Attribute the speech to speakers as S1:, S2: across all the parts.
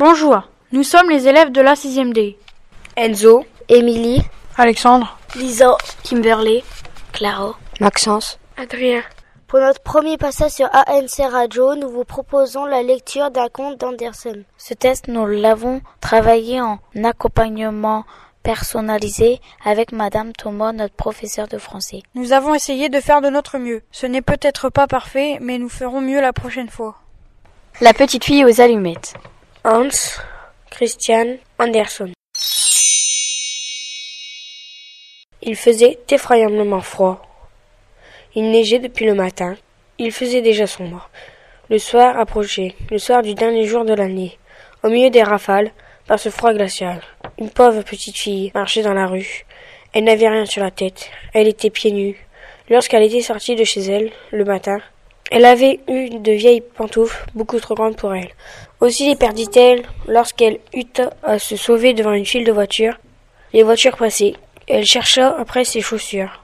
S1: Bonjour, nous sommes les élèves de la 6e D.
S2: Enzo,
S3: Émilie,
S1: Alexandre,
S2: Lisa,
S3: Kimberly,
S2: Clara,
S3: Maxence.
S2: Adrien.
S4: Pour notre premier passage sur ANC Radio, nous vous proposons la lecture d'un conte d'Anderson.
S3: Ce test, nous l'avons travaillé en accompagnement personnalisé avec Madame Thomas, notre professeur de français.
S1: Nous avons essayé de faire de notre mieux. Ce n'est peut-être pas parfait, mais nous ferons mieux la prochaine fois.
S5: La petite fille aux allumettes.
S2: Hans, Christian, Anderson. Il faisait effroyablement froid. Il neigeait depuis le matin. Il faisait déjà sombre. Le soir approchait, le soir du dernier jour de l'année. Au milieu des rafales, par ce froid glacial, une pauvre petite fille marchait dans la rue. Elle n'avait rien sur la tête. Elle était pieds nus. Lorsqu'elle était sortie de chez elle, le matin, elle avait eu de vieilles pantoufles beaucoup trop grandes pour elle. Aussi les perdit-elle lorsqu'elle eut à se sauver devant une file de voitures. Les voitures passaient. Elle chercha après ses chaussures.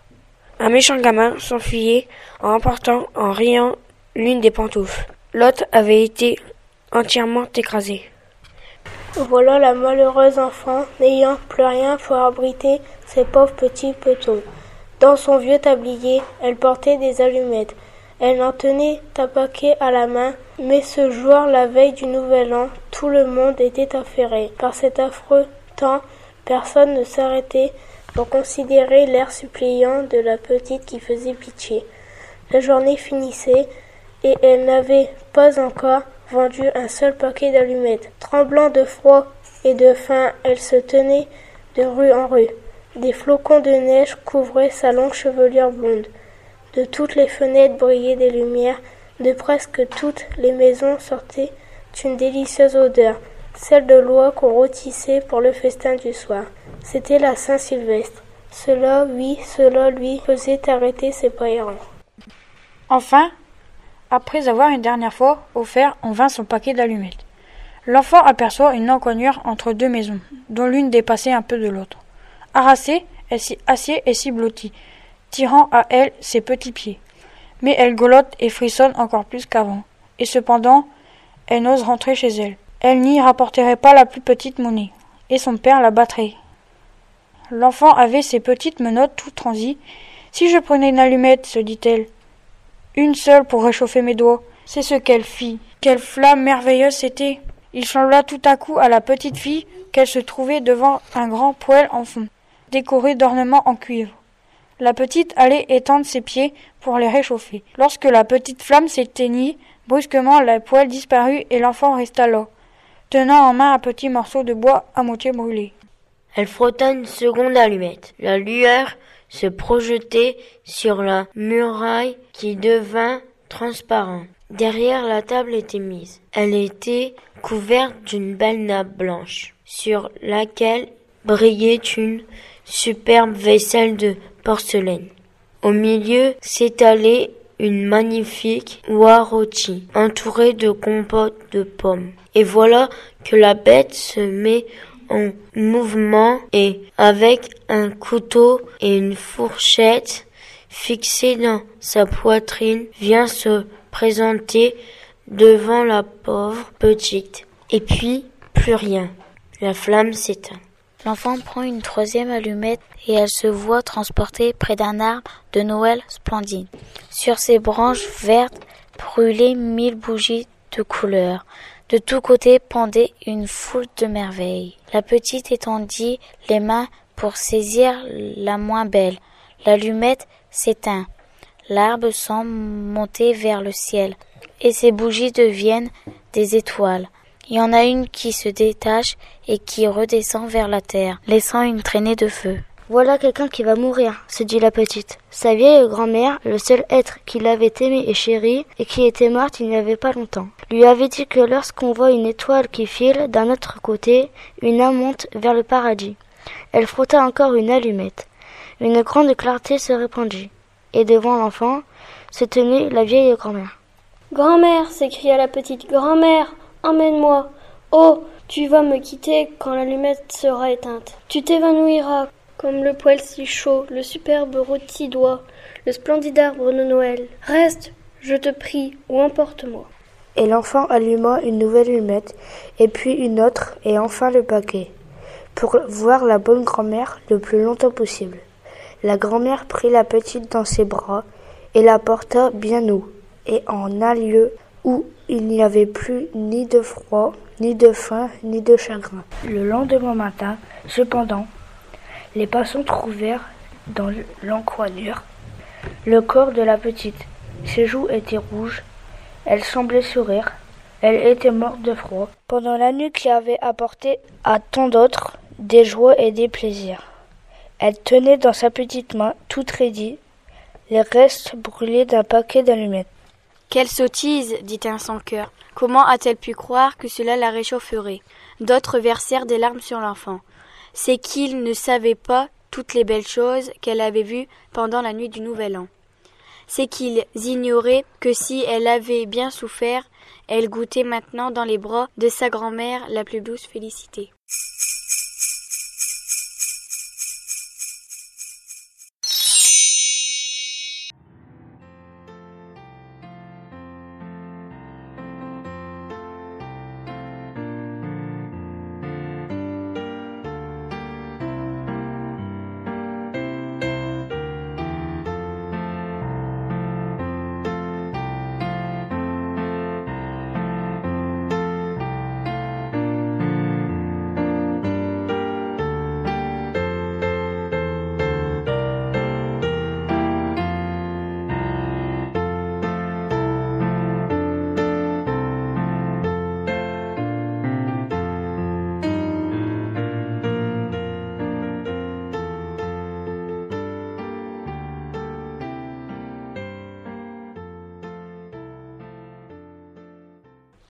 S2: Un méchant gamin s'enfuyait en emportant en riant l'une des pantoufles. L'autre avait été entièrement écrasée.
S6: Voilà la malheureuse enfant n'ayant plus rien pour abriter ses pauvres petits petons. Dans son vieux tablier, elle portait des allumettes. Elle en tenait un paquet à la main, mais ce jour, la veille du nouvel an, tout le monde était affairé. Par cet affreux temps, personne ne s'arrêtait pour considérer l'air suppliant de la petite qui faisait pitié. La journée finissait, et elle n'avait pas encore vendu un seul paquet d'allumettes. Tremblant de froid et de faim, elle se tenait de rue en rue. Des flocons de neige couvraient sa longue chevelure blonde. De toutes les fenêtres brillaient des lumières, de presque toutes les maisons sortait une délicieuse odeur, celle de l'oie qu'on rôtissait pour le festin du soir. C'était la Saint-Sylvestre. Cela, oui, cela lui faisait arrêter ses pas.
S1: Enfin, après avoir une dernière fois offert en vain son paquet d'allumettes, l'enfant aperçoit une encoignure entre deux maisons, dont l'une dépassait un peu de l'autre. Harassée, elle s'y assied et s'y blottit, tirant à elle ses petits pieds. Mais elle golotte et frissonne encore plus qu'avant. Et cependant, elle n'ose rentrer chez elle. Elle n'y rapporterait pas la plus petite monnaie, et son père la battrait. L'enfant avait ses petites menottes tout transies. Si je prenais une allumette, se dit-elle, une seule pour réchauffer mes doigts. C'est ce qu'elle fit. Quelle flamme merveilleuse c'était. Il sembla tout à coup à la petite fille qu'elle se trouvait devant un grand poêle en fond, décoré d'ornements en cuivre. La petite allait étendre ses pieds pour les réchauffer. Lorsque la petite flamme s'éteignit, brusquement la poêle disparut et l'enfant resta là, tenant en main un petit morceau de bois à moitié brûlé.
S7: Elle frotta une seconde allumette. La lueur se projetait sur la muraille qui devint transparente. Derrière la table était mise. Elle était couverte d'une belle nappe blanche, sur laquelle brillait une superbe vaisselle de porcelaine. Au milieu s'étalait une magnifique oie entourée de compotes de pommes. Et voilà que la bête se met en mouvement et avec un couteau et une fourchette fixée dans sa poitrine vient se présenter devant la pauvre petite. Et puis plus rien. La flamme s'éteint.
S3: L'enfant prend une troisième allumette et elle se voit transportée près d'un arbre de Noël splendide. Sur ses branches vertes brûlaient mille bougies de couleurs. De tous côtés pendait une foule de merveilles. La petite étendit les mains pour saisir la moins belle. L'allumette s'éteint. L'arbre semble monter vers le ciel, et ses bougies deviennent des étoiles. Il y en a une qui se détache et qui redescend vers la terre, laissant une traînée de feu.
S4: Voilà quelqu'un qui va mourir, se dit la petite. Sa vieille grand-mère, le seul être qui l'avait aimé et chéri, et qui était morte il n'y avait pas longtemps, lui avait dit que lorsqu'on voit une étoile qui file d'un autre côté, une âme monte vers le paradis. Elle frotta encore une allumette. Une grande clarté se répandit, et devant l'enfant se tenait la vieille grand-mère.
S6: Grand-mère, s'écria la petite, grand-mère, emmène-moi. Oh, tu vas me quitter quand l'allumette sera éteinte. Tu t'évanouiras comme le poêle si chaud, le superbe rôti d'oie, le splendide arbre de Noël. Reste, je te prie, ou emporte-moi.
S4: et l'enfant alluma une nouvelle allumette, et puis une autre, et enfin le paquet, pour voir la bonne grand-mère le plus longtemps possible. La grand-mère prit la petite dans ses bras et la porta bien haut, et en un lieu où il n'y avait plus ni de froid, ni de faim, ni de chagrin. Le lendemain matin, cependant, les passants trouvèrent dans l'encoignure le corps de la petite. Ses joues étaient rouges, elle semblait sourire, elle était morte de froid. Pendant la nuit qui avait apporté à tant d'autres des joies et des plaisirs. Elle tenait dans sa petite main, toute raidie, les restes brûlés d'un paquet d'allumettes.
S5: Quelle sottise, dit un sans cœur. Comment a-t-elle pu croire que cela la réchaufferait? D'autres versèrent des larmes sur l'enfant. C'est qu'ils ne savaient pas toutes les belles choses qu'elle avait vues pendant la nuit du Nouvel An. C'est qu'ils ignoraient que si elle avait bien souffert, elle goûtait maintenant dans les bras de sa grand-mère la plus douce félicité.